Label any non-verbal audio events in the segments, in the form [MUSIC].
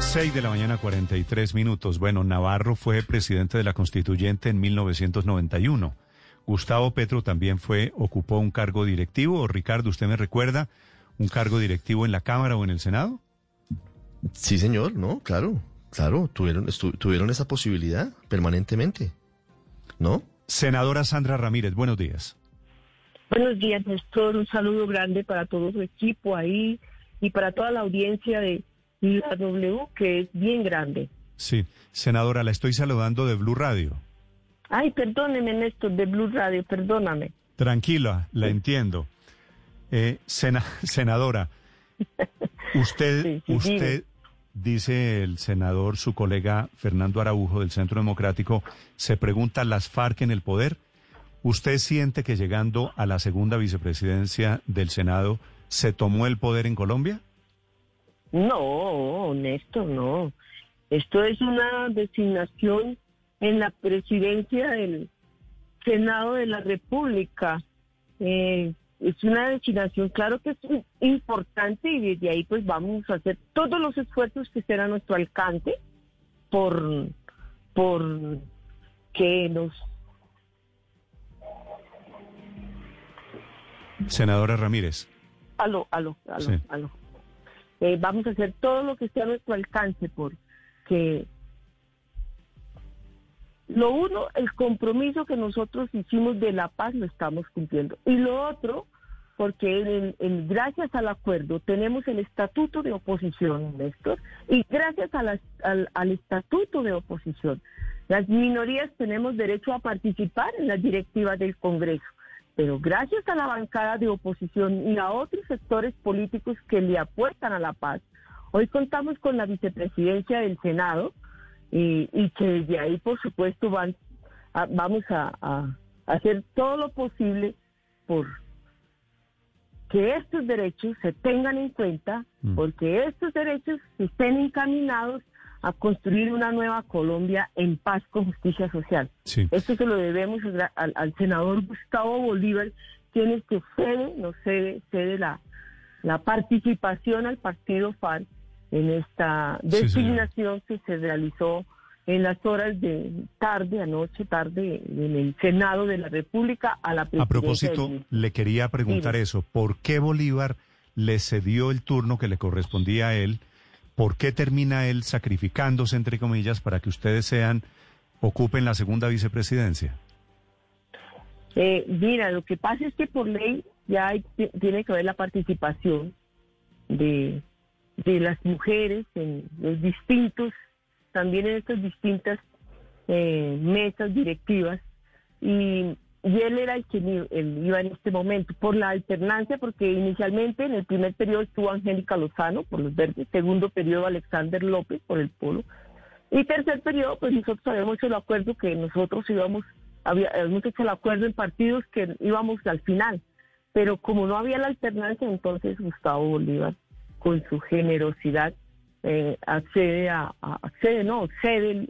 6 de la mañana, 43 minutos. Bueno, Navarro fue presidente de la Constituyente en 1991. Gustavo Petro también fue, ocupó un cargo directivo. Ricardo, ¿usted me recuerda un cargo directivo en la Cámara o en el Senado? Sí, señor, no, claro, claro, tuvieron, tuvieron esa posibilidad permanentemente, ¿no? Senadora Sandra Ramírez, buenos días. Buenos días, Néstor. Un saludo grande para todo su equipo ahí y para toda la audiencia de la W, que es bien grande. Sí, senadora, la estoy saludando de Blue Radio. Ay, perdóneme, Néstor, de Blue Radio, perdóname. Tranquila, la entiendo. Eh, [LAUGHS] senadora, usted, usted, dice el senador, su colega Fernando Araujo del Centro Democrático, se pregunta, ¿las FARC en el poder? ¿Usted siente que llegando a la segunda vicepresidencia del Senado se tomó el poder en Colombia? No, Néstor, no. Esto es una designación en la presidencia del Senado de la República. Eh, es una designación, claro que es importante y desde ahí pues vamos a hacer todos los esfuerzos que estén a nuestro alcance por, por que nos... Senadora Ramírez. Aló, aló, aló, aló. Eh, vamos a hacer todo lo que esté a nuestro alcance porque lo uno, el compromiso que nosotros hicimos de la paz lo estamos cumpliendo. Y lo otro, porque gracias al acuerdo tenemos el estatuto de oposición, Néstor, y gracias al, al estatuto de oposición, las minorías tenemos derecho a participar en las directivas del Congreso. Pero gracias a la bancada de oposición y a otros sectores políticos que le apuestan a la paz, hoy contamos con la vicepresidencia del Senado y, que desde ahí, por supuesto, van vamos a, hacer todo lo posible por que estos derechos se tengan en cuenta, mm. porque estos derechos estén encaminados a construir una nueva Colombia en paz con justicia social. Esto se lo debemos al, senador Gustavo Bolívar, quien es que cede, no cede, cede la, la participación al partido FARC en esta designación que se realizó en las horas de tarde, anoche, tarde, en el Senado de la República a la A propósito, le quería preguntar eso. ¿Por qué Bolívar le cedió el turno que le correspondía a él? ¿Por qué termina él sacrificándose, entre comillas, para que ustedes sean, ocupen la segunda vicepresidencia? Eh, mira, lo que pasa es que por ley ya tiene que haber la participación de, las mujeres en los distintos, también en estas distintas eh, mesas directivas. Y y él era el que iba en este momento, por la alternancia, porque inicialmente en el primer periodo estuvo Angélica Lozano por los verdes, segundo periodo Alexander López por el polo, y tercer periodo, pues nosotros habíamos hecho el acuerdo que nosotros íbamos, habíamos hecho el acuerdo en partidos que íbamos al final, pero como no había la alternancia, entonces Gustavo Bolívar, con su generosidad, eh, accede a, accede, no, cede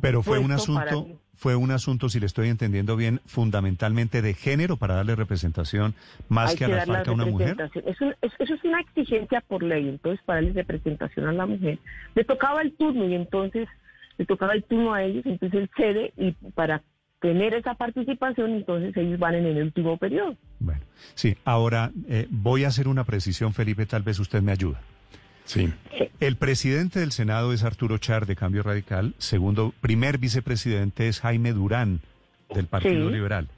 pero fue un asunto fue un asunto, si le estoy entendiendo bien, fundamentalmente de género para darle representación más que, a la falta a una mujer. Eso, eso, es una exigencia por ley, entonces para darle representación a la mujer. Le tocaba el turno y entonces le tocaba el turno a ellos, entonces él cede y para tener esa participación, entonces ellos van en el último periodo. Bueno, sí, ahora eh, voy a hacer una precisión, Felipe, tal vez usted me ayuda. Sí. El presidente del Senado es Arturo Char de Cambio Radical. Segundo, primer vicepresidente es Jaime Durán del Partido Liberal.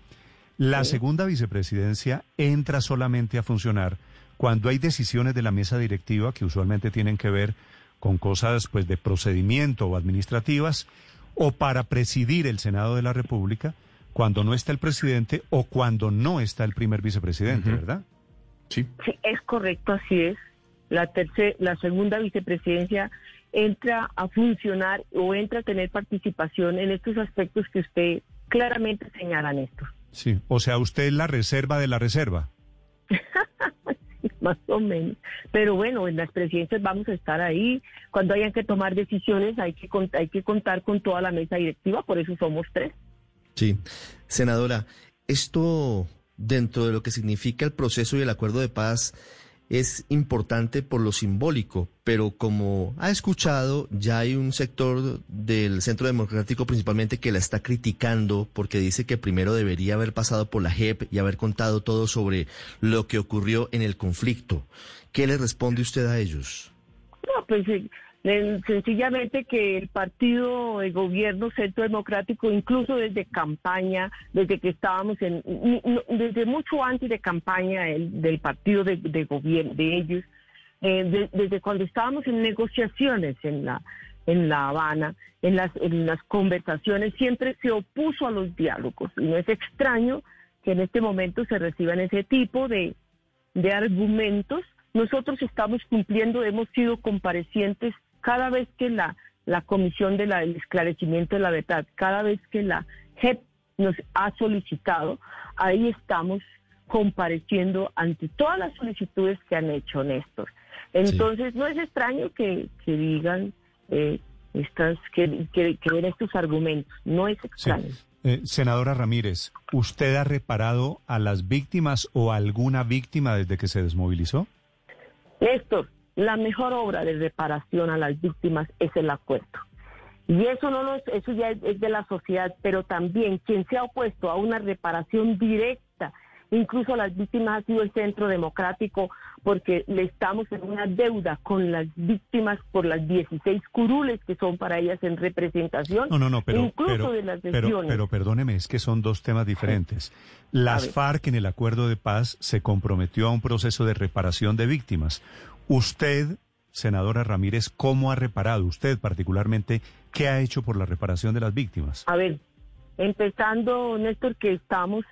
La segunda vicepresidencia entra solamente a funcionar cuando hay decisiones de la mesa directiva que usualmente tienen que ver con cosas pues de procedimiento o administrativas o para presidir el Senado de la República cuando no está el presidente o cuando no está el primer vicepresidente, ¿verdad? Sí. Sí, es correcto, así es. La, la segunda vicepresidencia entra a funcionar o entra a tener participación en estos aspectos que usted claramente señala, Néstor. Sí, o sea, usted es la reserva de la reserva. [LAUGHS] más o menos. Pero bueno, en las presidencias vamos a estar ahí. Cuando hayan que tomar decisiones hay que, hay que contar con toda la mesa directiva, por eso somos tres. Sí, senadora, esto dentro de lo que significa el proceso y el acuerdo de paz es importante por lo simbólico, pero como ha escuchado, ya hay un sector del Centro Democrático principalmente que la está criticando porque dice que primero debería haber pasado por la JEP y haber contado todo sobre lo que ocurrió en el conflicto. ¿Qué le responde usted a ellos? No, pues sencillamente que el partido de gobierno centro democrático, incluso desde campaña, desde que estábamos en, desde mucho antes de campaña del partido de, gobierno, de ellos, eh, desde cuando estábamos en negociaciones en la en La Habana, en las, en las conversaciones, siempre se opuso a los diálogos. Y no es extraño que en este momento se reciban ese tipo de, de argumentos. Nosotros estamos cumpliendo, hemos sido comparecientes cada vez que la, la Comisión del Esclarecimiento de la Verdad, cada vez que la JEP nos ha solicitado, ahí estamos compareciendo ante todas las solicitudes que han hecho Néstor. Entonces, no es extraño que, digan eh, estas, que, que, den estos argumentos, no es extraño. Eh, senadora Ramírez, ¿usted ha reparado a las víctimas o a alguna víctima desde que se desmovilizó? Néstor, la mejor obra de reparación a las víctimas es el acuerdo. Y eso no eso ya es, de la sociedad, pero también quien se ha opuesto a una reparación directa, incluso a las víctimas ha sido el Centro Democrático, porque le estamos en una deuda con las víctimas por las 16 curules que son para ellas en representación, no, no, no, pero, incluso de las pero, pero, perdóneme, es que son dos temas diferentes. Las FARC en el acuerdo de paz se comprometió a un proceso de reparación de víctimas. Usted, senadora Ramírez, ¿cómo ha reparado usted particularmente? ¿Qué ha hecho por la reparación de las víctimas? A ver, empezando, Néstor, que estamos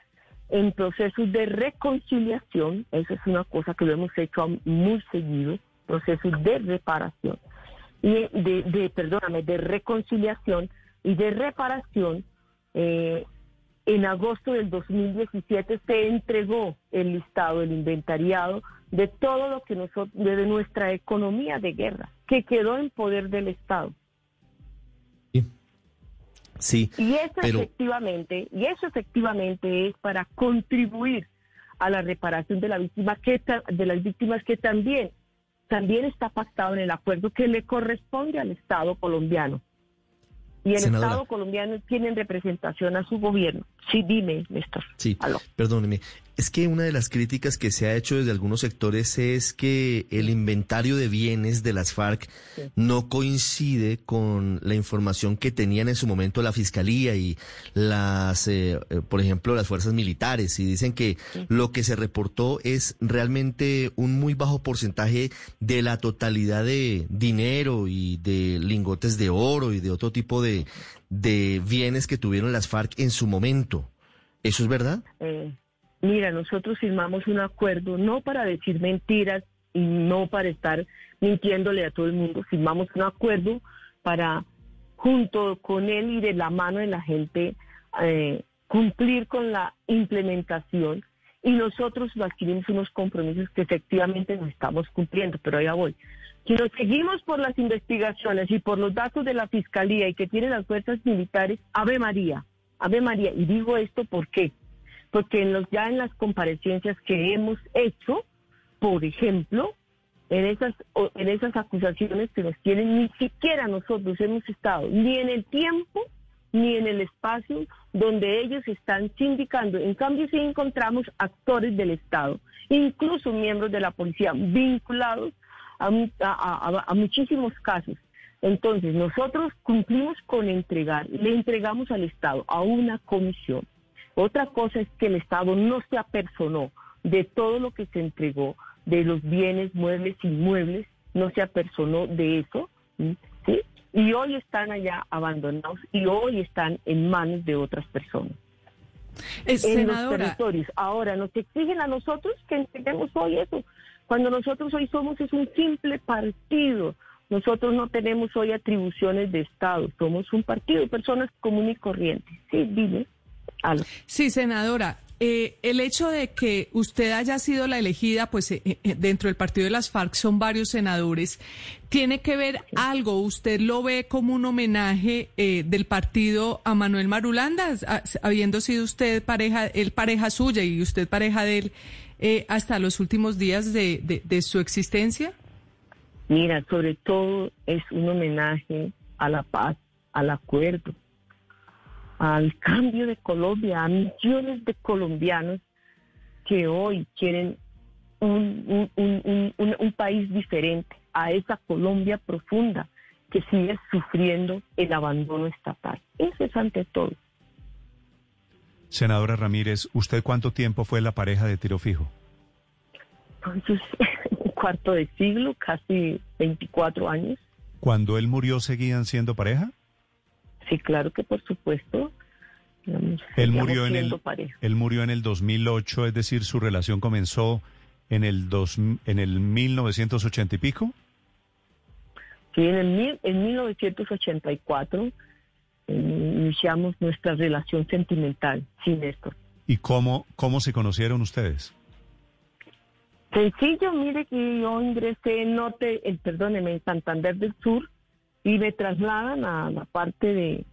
en procesos de reconciliación, esa es una cosa que lo hemos hecho muy seguido, procesos de reparación, y de, de perdóname, de reconciliación y de reparación. Eh, en agosto del 2017 se entregó el listado, el inventariado de todo lo que nosotros, de nuestra economía de guerra, que quedó en poder del Estado. Sí. y eso efectivamente, y eso efectivamente es para contribuir a la reparación de la víctima que de las víctimas que también también está pactado en el acuerdo que le corresponde al Estado colombiano. Y el Estado colombiano tiene representación a su gobierno. Sí, dime, Néstor. Sí, perdóneme. Es que una de las críticas que se ha hecho desde algunos sectores es que el inventario de bienes de las FARC no coincide con la información que tenían en su momento la Fiscalía y las, eh, eh, por ejemplo, las fuerzas militares. Y dicen que lo que se reportó es realmente un muy bajo porcentaje de la totalidad de dinero y de lingotes de oro y de otro tipo de, de bienes que tuvieron las FARC en su momento. ¿Eso es verdad? Eh, mira, nosotros firmamos un acuerdo no para decir mentiras y no para estar mintiéndole a todo el mundo, firmamos un acuerdo para, junto con él y de la mano de la gente, eh, cumplir con la implementación y nosotros adquirimos unos compromisos que efectivamente no estamos cumpliendo, pero allá voy. Si nos seguimos por las investigaciones y por los datos de la Fiscalía y que tienen las fuerzas militares, Ave María, Ave María. Y digo esto ¿por qué? Porque en los, ya en las comparecencias que hemos hecho, por ejemplo, en esas, en esas acusaciones que nos tienen, ni siquiera nosotros hemos estado ni en el tiempo ni en el espacio donde ellos están sindicando. En cambio, sí encontramos actores del Estado, incluso miembros de la policía vinculados a, muchísimos casos. Entonces, nosotros cumplimos con entregar, le entregamos al Estado, a una comisión. Otra cosa es que el Estado no se apersonó de todo lo que se entregó, de los bienes muebles, inmuebles, no se apersonó de eso, ¿sí? Y hoy están allá abandonados y hoy están en manos de otras personas. en los territorios. Ahora nos exigen a nosotros que entreguemos hoy eso. Cuando nosotros hoy somos es un simple partido. Nosotros no tenemos hoy atribuciones de Estado, somos un partido personas comunes y corrientes. Sí, dime. Sí, senadora, eh, el hecho de que usted haya sido la elegida, pues eh, eh, dentro del partido de las FARC son varios senadores, ¿tiene que ver algo? ¿Usted lo ve como un homenaje del partido a Manuel Marulanda, habiendo sido usted pareja, él pareja suya y usted pareja de él hasta los últimos días de, de su existencia? Mira, sobre todo es un homenaje a la paz, al acuerdo al cambio de Colombia, a millones de colombianos que hoy quieren un, un, país diferente, a esa Colombia profunda que sigue sufriendo el abandono estatal. Eso es ante todo. Senadora Ramírez, ¿usted cuánto tiempo fue la pareja de tiro fijo? Entonces, [LAUGHS] un cuarto de siglo, casi 24 años. ¿Cuando él murió seguían siendo pareja? Sí, claro que por supuesto. él murió en el él murió en el 2008, es decir, su relación comenzó en el dos, en el 1980 y pico. Sí, en el en 1984 eh, iniciamos nuestra relación sentimental, sin esto. ¿Y cómo cómo se conocieron ustedes? Sencillo, mire que yo ingresé en Norte, el perdóneme, en Santander del Sur y me trasladan a la parte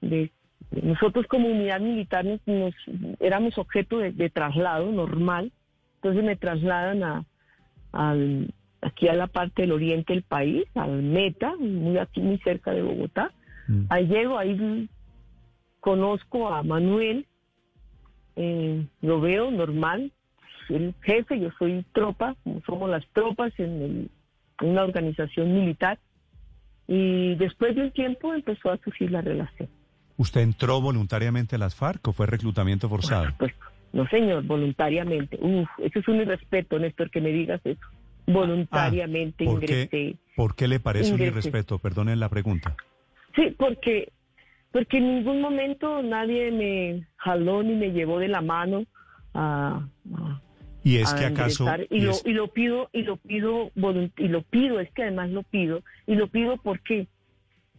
de, nosotros como unidad militar nos, éramos objeto de, traslado normal, entonces me trasladan a, aquí a la parte del oriente del país, al Meta, muy aquí muy cerca de Bogotá. Mm. Ahí llego, ahí conozco a Manuel, eh, lo veo normal, el jefe, yo soy tropa, somos las tropas en una organización militar y después de un tiempo empezó a surgir la relación. ¿Usted entró voluntariamente a las FARC o fue reclutamiento forzado? Pues, no, señor, voluntariamente. Uf, eso es un irrespeto, Néstor, que me digas eso. Voluntariamente ah, ingresé. ¿Por qué le parece un irrespeto? Perdonen la pregunta. Sí, porque, porque en ningún momento nadie me jaló ni me llevó de la mano a y es que acaso y, lo, y lo pido y lo pido y lo pido es que además lo pido. Y lo pido porque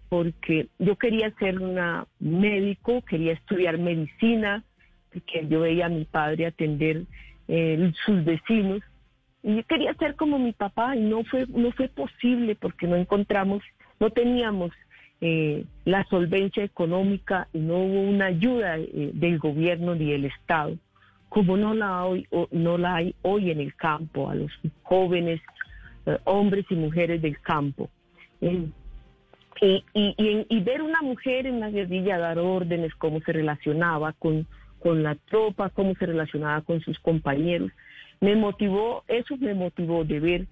porque yo quería ser una médico quería estudiar medicina porque yo veía a mi padre atender eh, sus vecinos. Y yo quería ser como mi papá y no fue no fue posible porque no encontramos no teníamos eh, la solvencia económica y no hubo una ayuda eh, del gobierno ni del estado como no la, hoy, no la hay hoy en el campo, a los jóvenes, eh, hombres y mujeres del campo. y, y, ver una mujer en la guerrilla dar órdenes, cómo se relacionaba con, con la tropa, cómo se relacionaba con sus compañeros, me motivó, eso me motivó de ver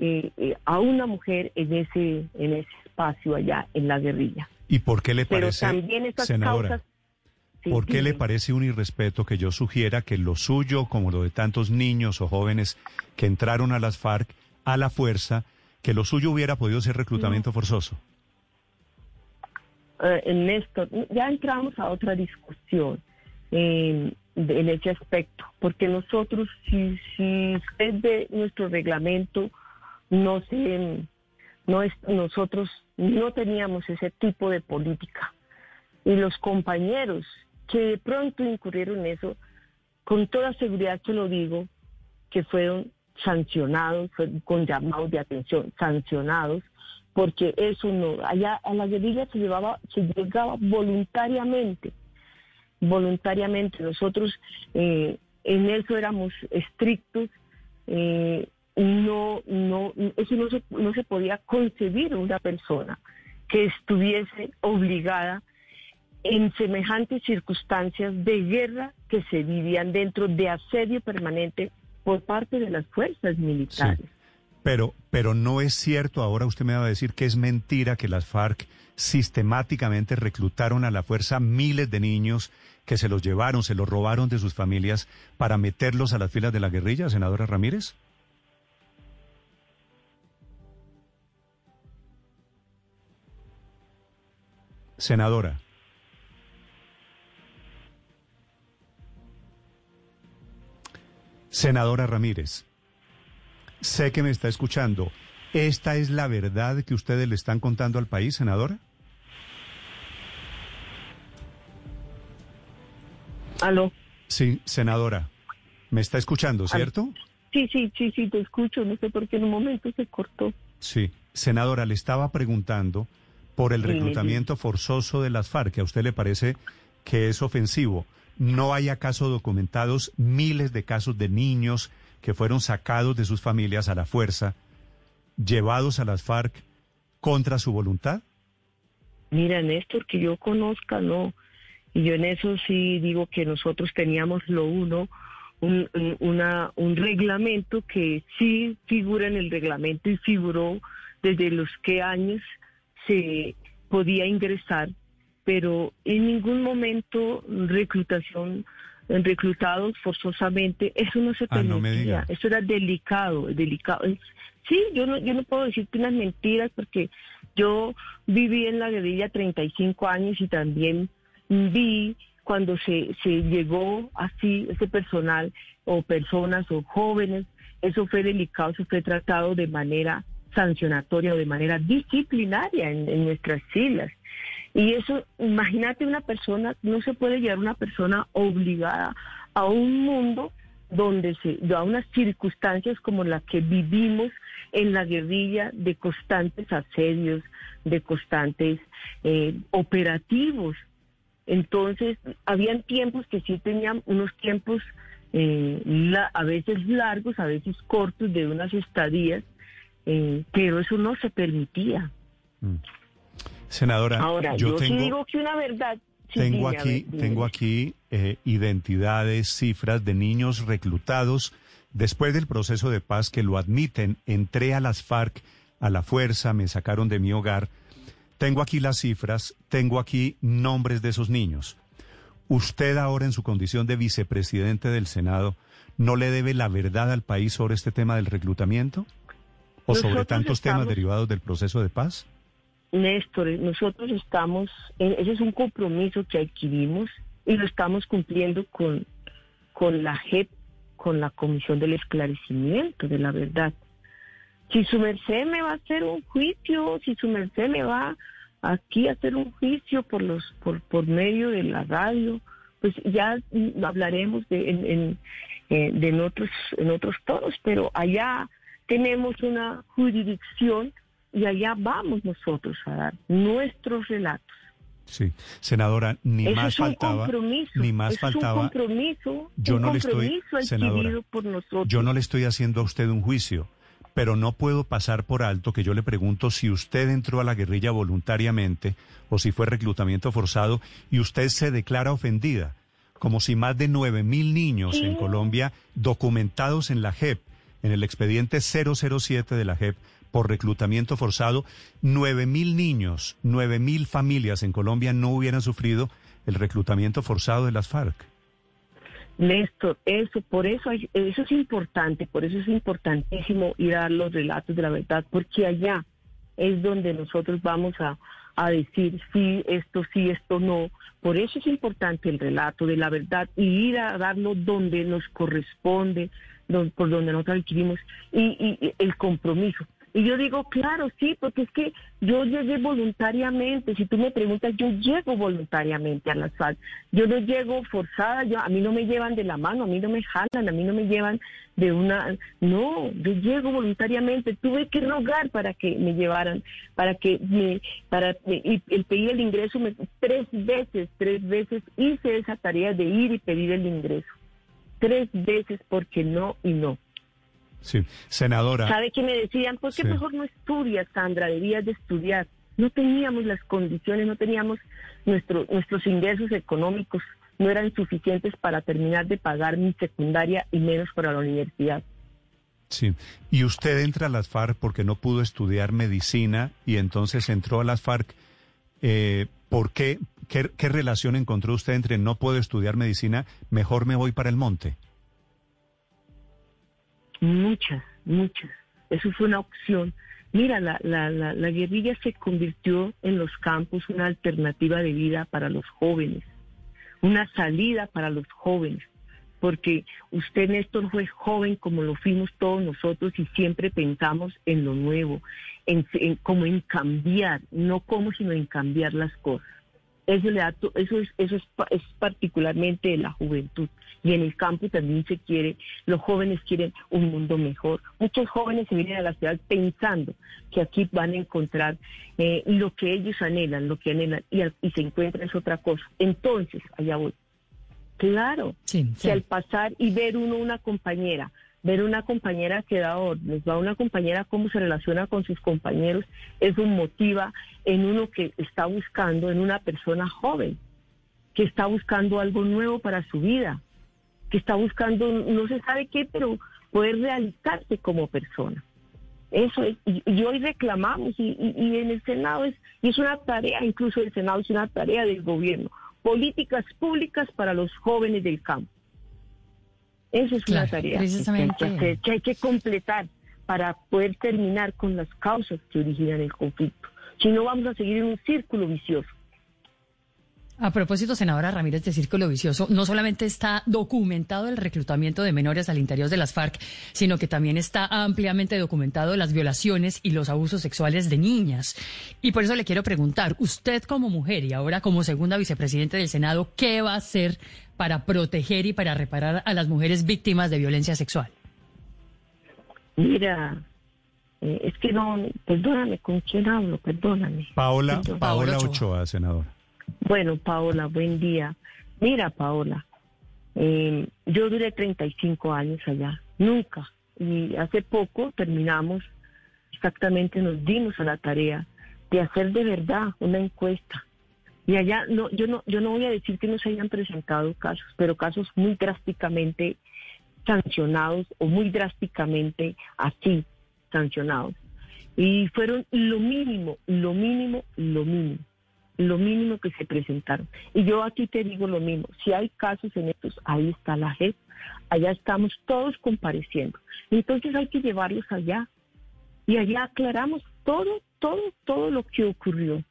eh, eh, a una mujer en ese, en ese espacio allá en la guerrilla. ¿Y por qué le parece, Pero también esas causas ¿Por qué le parece un irrespeto que yo sugiera que lo suyo, como lo de tantos niños o jóvenes que entraron a las FARC a la fuerza, que lo suyo hubiera podido ser reclutamiento forzoso? eh, esto, ya entramos a otra discusión en ese aspecto, porque nosotros, si, si usted ve nuestro reglamento, no sé, no es, nosotros no teníamos ese tipo de política. Y los compañeros que de pronto incurrieron en eso, con toda seguridad que lo digo, que fueron sancionados, con llamados de atención, sancionados, porque eso no, allá a la guerrilla se llevaba, se llegaba voluntariamente, voluntariamente. Nosotros eh, en eso éramos estrictos, eh, no, no, eso no se, no se podía concebir una persona que estuviese obligada en semejantes circunstancias de guerra que se vivían dentro de asedio permanente por parte de las fuerzas militares. Pero, pero no es cierto, ahora usted me va a decir que es mentira que las FARC sistemáticamente reclutaron a la fuerza miles de niños que se los llevaron, se los robaron de sus familias para meterlos a las filas de la guerrilla, senadora Ramírez. Senadora. Senadora Ramírez, sé que me está escuchando. ¿Esta es la verdad que ustedes le están contando al país, senadora? ¿Aló? Sí, senadora. ¿Me está escuchando, cierto? Sí, sí, sí, sí, te escucho. No sé por qué en un momento se cortó. Sí. Senadora, le estaba preguntando por el reclutamiento forzoso de las FARC, que a usted le parece que es ofensivo. ¿No hay acaso documentados miles de casos de niños que fueron sacados de sus familias a la fuerza, llevados a las FARC contra su voluntad? Mira, Néstor, que yo conozca, no. Y yo en eso sí digo que nosotros teníamos lo uno, un, reglamento que sí figura en el reglamento y figuró desde los qué años se podía ingresar, pero en ningún momento reclutación reclutados forzosamente, eso no se ah, permitía, eso era delicado, delicado. Sí, yo no, yo no puedo decirte unas mentiras porque yo viví en la guerrilla 35 años y también vi cuando se, se llegó así ese personal o personas o jóvenes, eso fue delicado, eso fue tratado de manera sancionatoria o de manera disciplinaria en, nuestras filas. Y eso, imagínate una persona, no se puede llevar una persona obligada a un mundo donde se, a unas circunstancias como las que vivimos en la guerrilla de constantes asedios, de constantes eh, operativos. Entonces, habían tiempos que sí tenían unos tiempos eh, a veces largos, a veces cortos, de unas estadías, eh, pero eso no se permitía. Mm. Senadora, ahora yo, tengo, digo que una verdad. tengo, aquí, tengo aquí eh, identidades, cifras de niños reclutados después del proceso de paz que lo admiten. Entré a las FARC a la fuerza, me sacaron de mi hogar. Tengo aquí las cifras, tengo aquí nombres de esos niños. Usted ahora en su condición de vicepresidente del Senado, ¿no le debe la verdad al país sobre este tema del reclutamiento? ¿O sobre tantos temas derivados del proceso de paz? Néstor, nosotros estamos, ese es un compromiso que adquirimos y lo estamos cumpliendo con, con la JEP, con la Comisión del Esclarecimiento de la Verdad. Si su merced me va a hacer un juicio, si su merced me va aquí a hacer un juicio por los por, por medio de la radio, pues ya hablaremos de en, en, eh, de en otros en otros tonos, pero allá tenemos una jurisdicción y allá vamos nosotros a dar nuestros relatos. Sí, senadora, ni Eso más es faltaba, ni más Eso faltaba. Es un compromiso, yo un no compromiso le estoy, senadora, por nosotros. yo no le estoy haciendo a usted un juicio, pero no puedo pasar por alto que yo le pregunto si usted entró a la guerrilla voluntariamente o si fue reclutamiento forzado y usted se declara ofendida, como si más de nueve mil niños en Colombia documentados en la JEP en el expediente 007 de la JEP por reclutamiento forzado, nueve mil niños, nueve mil familias en Colombia no hubieran sufrido el reclutamiento forzado de las FARC. Néstor, eso, por eso, eso es importante, por eso es importantísimo ir a dar los relatos de la verdad, porque allá es donde nosotros vamos a, a decir sí, esto sí, esto no. Por eso es importante el relato de la verdad y ir a darlo donde nos corresponde, por donde nosotros adquirimos y, y, el compromiso. Y yo digo, claro, sí, porque es que yo llegué voluntariamente. Si tú me preguntas, yo llego voluntariamente a la sal. Yo no llego forzada, yo, a mí no me llevan de la mano, a mí no me jalan, a mí no me llevan de una... No, yo llego voluntariamente. Tuve que rogar para que me llevaran, para que me... para y, el pedir el ingreso, me, tres veces, tres veces hice esa tarea de ir y pedir el ingreso tres veces porque no y no. Sí, senadora. ¿Sabe qué me decían? ¿Por qué mejor no estudias, Sandra? Debías de estudiar. No teníamos las condiciones, no teníamos nuestro, nuestros ingresos económicos, no eran suficientes para terminar de pagar mi secundaria y menos para la universidad. Sí, y usted entra a las FARC porque no pudo estudiar medicina y entonces entró a las FARC. Eh, ¿Por qué? qué? ¿Qué relación encontró usted entre no puedo estudiar medicina, mejor me voy para el monte? Muchas, muchas. Eso fue una opción. Mira, la, la, la, guerrilla se convirtió en los campos una alternativa de vida para los jóvenes, una salida para los jóvenes, porque usted, Néstor, fue joven como lo fuimos todos nosotros y siempre pensamos en lo nuevo, en, como en cambiar, no como, sino en cambiar las cosas. Eso, le da, eso, es, eso es, es particularmente de la juventud. Y en el campo también se quiere, los jóvenes quieren un mundo mejor. Muchos jóvenes se vienen a la ciudad pensando que aquí van a encontrar eh, lo que ellos anhelan, lo que anhelan, y, y se encuentra es otra cosa. Entonces, allá voy. Claro, que al pasar y ver uno una compañera, ver una compañera que da órdenes, va una compañera cómo se relaciona con sus compañeros, eso motiva en uno que está buscando, en una persona joven, que está buscando algo nuevo para su vida, que está buscando, no se sabe qué, pero poder realizarse como persona. Eso es, y, hoy reclamamos, y, y, en el Senado es, y es una tarea, incluso el Senado es una tarea del gobierno, políticas públicas para los jóvenes del campo. Esa es una tarea que, que hay que completar para poder terminar con las causas que originan el conflicto. Si no, vamos a seguir en un círculo vicioso. A propósito, senadora Ramírez, de Círculo Vicioso, no solamente está documentado el reclutamiento de menores al interior de las FARC, sino que también está ampliamente documentado las violaciones y los abusos sexuales de niñas. Y por eso le quiero preguntar, usted como mujer y ahora como segunda vicepresidenta del Senado, ¿qué va a hacer para proteger y para reparar a las mujeres víctimas de violencia sexual? Mira, eh, es que no, perdóname, ¿con quién hablo? Perdóname. Paola, Paola Ochoa, senadora. Bueno, Paola, buen día. Mira, Paola, eh, yo duré 35 años allá, nunca. Y hace poco terminamos, exactamente nos dimos a la tarea de hacer de verdad una encuesta. Y allá, no, yo no, yo no voy a decir que no se hayan presentado casos, pero casos muy drásticamente sancionados o muy drásticamente así sancionados. Y fueron lo mínimo, lo mínimo, lo mínimo lo mínimo que se presentaron. Y yo aquí te digo lo mismo, si hay casos en estos, ahí está la JEP, allá estamos todos compareciendo. Entonces hay que llevarlos allá y allá aclaramos todo, todo, todo lo que ocurrió.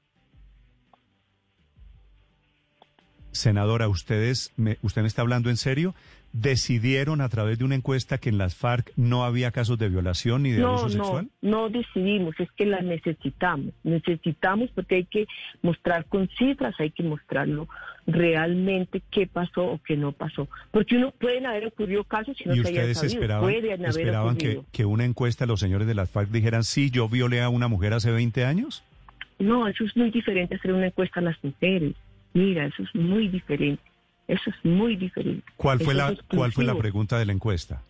Senadora, ¿ustedes me, ¿usted me está hablando en serio? Decidieron a través de una encuesta que en las FARC no había casos de violación ni de abuso sexual? No, no decidimos, es que las necesitamos. Necesitamos porque hay que mostrar con cifras, hay que mostrarlo realmente qué pasó o qué no pasó. Porque uno pueden haber ocurrido casos si no ¿Y se ustedes sabido. esperaban, esperaban que, que una encuesta los señores de las FARC dijeran, sí, yo violé a una mujer hace 20 años? No, eso es muy diferente hacer una encuesta a las mujeres. Mira, eso es muy diferente. Eso es muy diferente. ¿Cuál fue, la, ¿cuál fue la pregunta de la encuesta?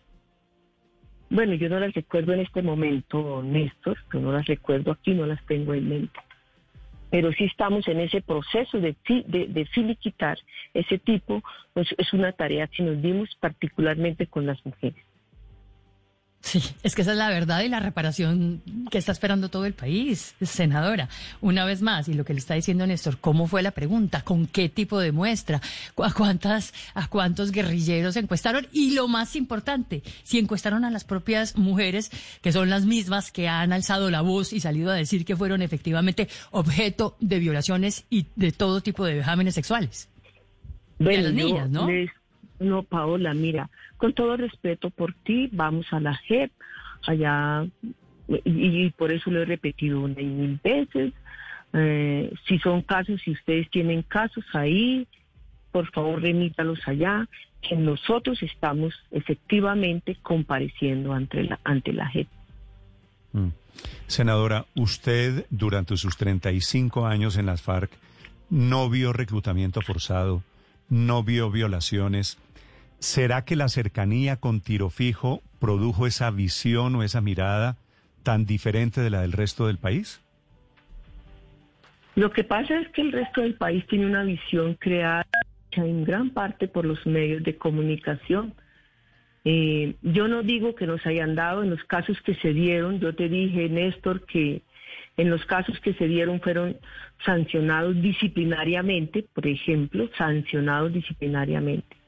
Bueno, yo no las recuerdo en este momento, Néstor, yo no las recuerdo aquí, no las tengo en mente. Pero sí estamos en ese proceso de, de, de filiquitar ese tipo, pues es una tarea que nos dimos particularmente con las mujeres. Sí, es que esa es la verdad y la reparación que está esperando todo el país, senadora. Una vez más, y lo que le está diciendo Néstor, ¿cómo fue la pregunta? ¿Con qué tipo de muestra? ¿A cuántas, a cuántos guerrilleros encuestaron? Y lo más importante, si encuestaron a las propias mujeres, que son las mismas que han alzado la voz y salido a decir que fueron efectivamente objeto de violaciones y de todo tipo de vejámenes sexuales. Bueno, las niñas, ¿no? No, Paola, mira, con todo respeto por ti, vamos a la JEP, allá, y, por eso lo he repetido una y mil veces. Eh, si son casos, si ustedes tienen casos ahí, por favor remítalos allá, que nosotros estamos efectivamente compareciendo ante la, ante la JEP. Mm. Senadora, usted durante sus 35 años en las FARC no vio reclutamiento forzado, no vio violaciones, ¿Será que la cercanía con Tiro Fijo produjo esa visión o esa mirada tan diferente de la del resto del país? Lo que pasa es que el resto del país tiene una visión creada en gran parte por los medios de comunicación. Eh, yo no digo que nos hayan dado en los casos que se dieron, yo te dije, Néstor, que en los casos que se dieron fueron sancionados disciplinariamente, por ejemplo, sancionados disciplinariamente.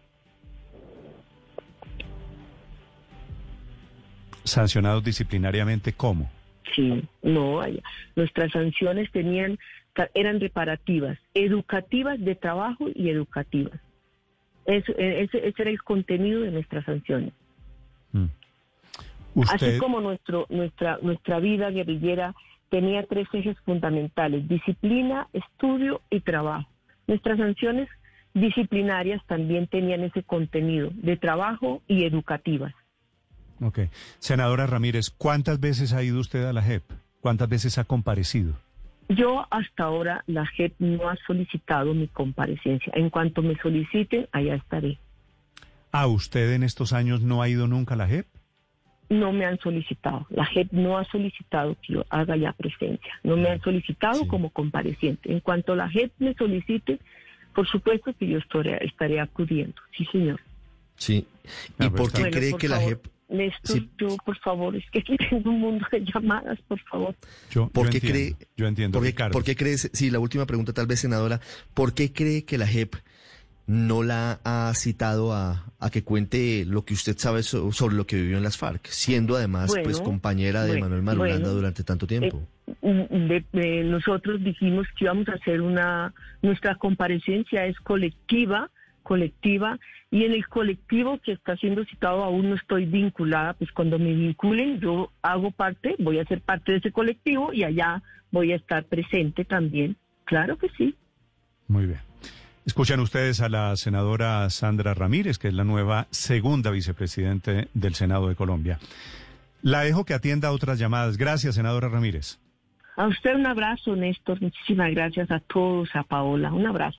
Sancionados disciplinariamente cómo? Sí, no, nuestras sanciones tenían eran reparativas, educativas de trabajo y educativas. Eso, e, ese, ese era el contenido de nuestras sanciones. Mm. Así como nuestro, nuestra, nuestra vida guerrillera tenía tres ejes fundamentales, disciplina, estudio y trabajo. Nuestras sanciones disciplinarias también tenían ese contenido de trabajo y educativas. Ok. Senadora Ramírez, ¿cuántas veces ha ido usted a la JEP? ¿Cuántas veces ha comparecido? Yo hasta ahora la JEP no ha solicitado mi comparecencia. En cuanto me soliciten, allá estaré. ¿A usted en estos años no ha ido nunca a la JEP? no me han solicitado. La JEP no ha solicitado que yo haga ya presencia. No me han solicitado como compareciente. En cuanto la JEP me solicite, por supuesto que yo estaré, acudiendo. Sí, señor. Sí. ¿Y por qué cree que la JEP... Néstor, yo, por favor, es que aquí tengo un mundo de llamadas, por favor. Yo, ¿Por qué cree, yo entiendo, ¿Por qué cree, sí, la última pregunta tal vez, senadora, ¿por qué cree que la JEP no la ha citado a, que cuente lo que usted sabe sobre lo que vivió en las FARC, siendo además pues compañera de Manuel Marulanda durante tanto tiempo. Eh, mm, nosotros dijimos que íbamos a hacer una, nuestra comparecencia es colectiva, colectiva, y en el colectivo que está siendo citado aún no estoy vinculada, pues cuando me vinculen yo hago parte, voy a ser parte de ese colectivo y allá voy a estar presente también, claro que sí. Muy bien. Escuchan ustedes a la senadora Sandra Ramírez, que es la nueva segunda vicepresidente del Senado de Colombia. La dejo que atienda otras llamadas. Gracias, senadora Ramírez. A usted un abrazo, Néstor. Muchísimas gracias a todos, a Paola. Un abrazo.